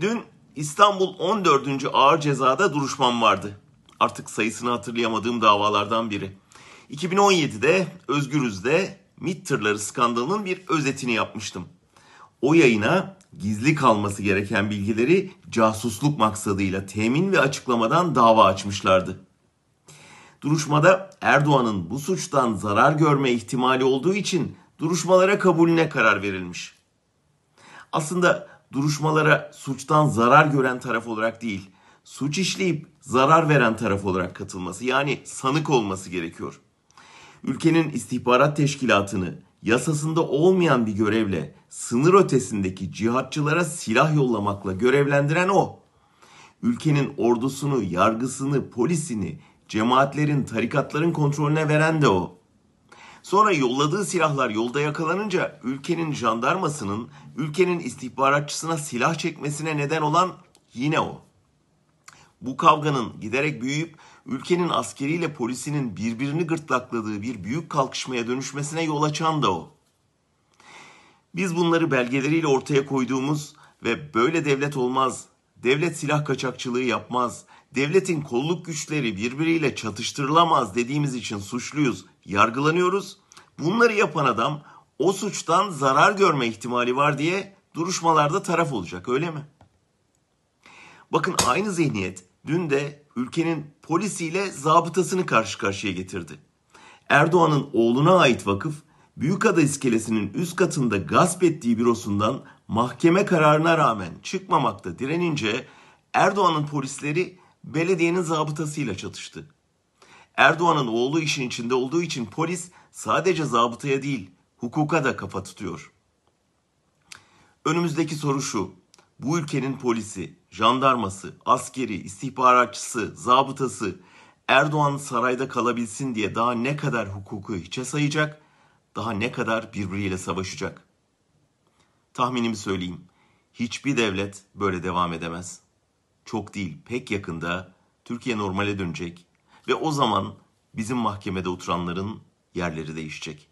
Dün İstanbul 14. Ağır Ceza'da duruşmam vardı. Artık sayısını hatırlayamadığım davalardan biri. 2017'de Özgürüz'de MİT tırları skandalının bir özetini yapmıştım. O yayına gizli kalması gereken bilgileri casusluk maksadıyla temin ve açıklamadan dava açmışlardı. Duruşmada Erdoğan'ın bu suçtan zarar görme ihtimali olduğu için duruşmalara kabulüne karar verilmiş. Aslında duruşmalara suçtan zarar gören taraf olarak değil, suç işleyip zarar veren taraf olarak katılması yani sanık olması gerekiyor. Ülkenin istihbarat teşkilatını yasasında olmayan bir görevle sınır ötesindeki cihatçılara silah yollamakla görevlendiren o. Ülkenin ordusunu, yargısını, polisini, cemaatlerin, tarikatların kontrolüne veren de o. Sonra yolladığı silahlar yolda yakalanınca ülkenin jandarmasının ülkenin istihbaratçısına silah çekmesine neden olan yine o. Bu kavganın giderek büyüyüp ülkenin askeriyle polisinin birbirini gırtlakladığı bir büyük kalkışmaya dönüşmesine yol açan da o. Biz bunları belgeleriyle ortaya koyduğumuz ve böyle devlet olmaz, devlet silah kaçakçılığı yapmaz, devletin kolluk güçleri birbiriyle çatıştırılamaz dediğimiz için suçluyuz, yargılanıyoruz. Bunları yapan adam o suçtan zarar görme ihtimali var diye duruşmalarda taraf olacak öyle mi? Bakın aynı zihniyet dün de ülkenin polisiyle zabıtasını karşı karşıya getirdi. Erdoğan'ın oğluna ait vakıf Büyükada iskelesinin üst katında gasp ettiği bürosundan mahkeme kararına rağmen çıkmamakta direnince Erdoğan'ın polisleri belediyenin zabıtasıyla çatıştı. Erdoğan'ın oğlu işin içinde olduğu için polis sadece zabıtaya değil hukuka da kafa tutuyor. Önümüzdeki soru şu. Bu ülkenin polisi, jandarması, askeri, istihbaratçısı, zabıtası Erdoğan sarayda kalabilsin diye daha ne kadar hukuku hiçe sayacak, daha ne kadar birbiriyle savaşacak? Tahminimi söyleyeyim. Hiçbir devlet böyle devam edemez. Çok değil, pek yakında Türkiye normale dönecek ve o zaman bizim mahkemede oturanların yerleri değişecek.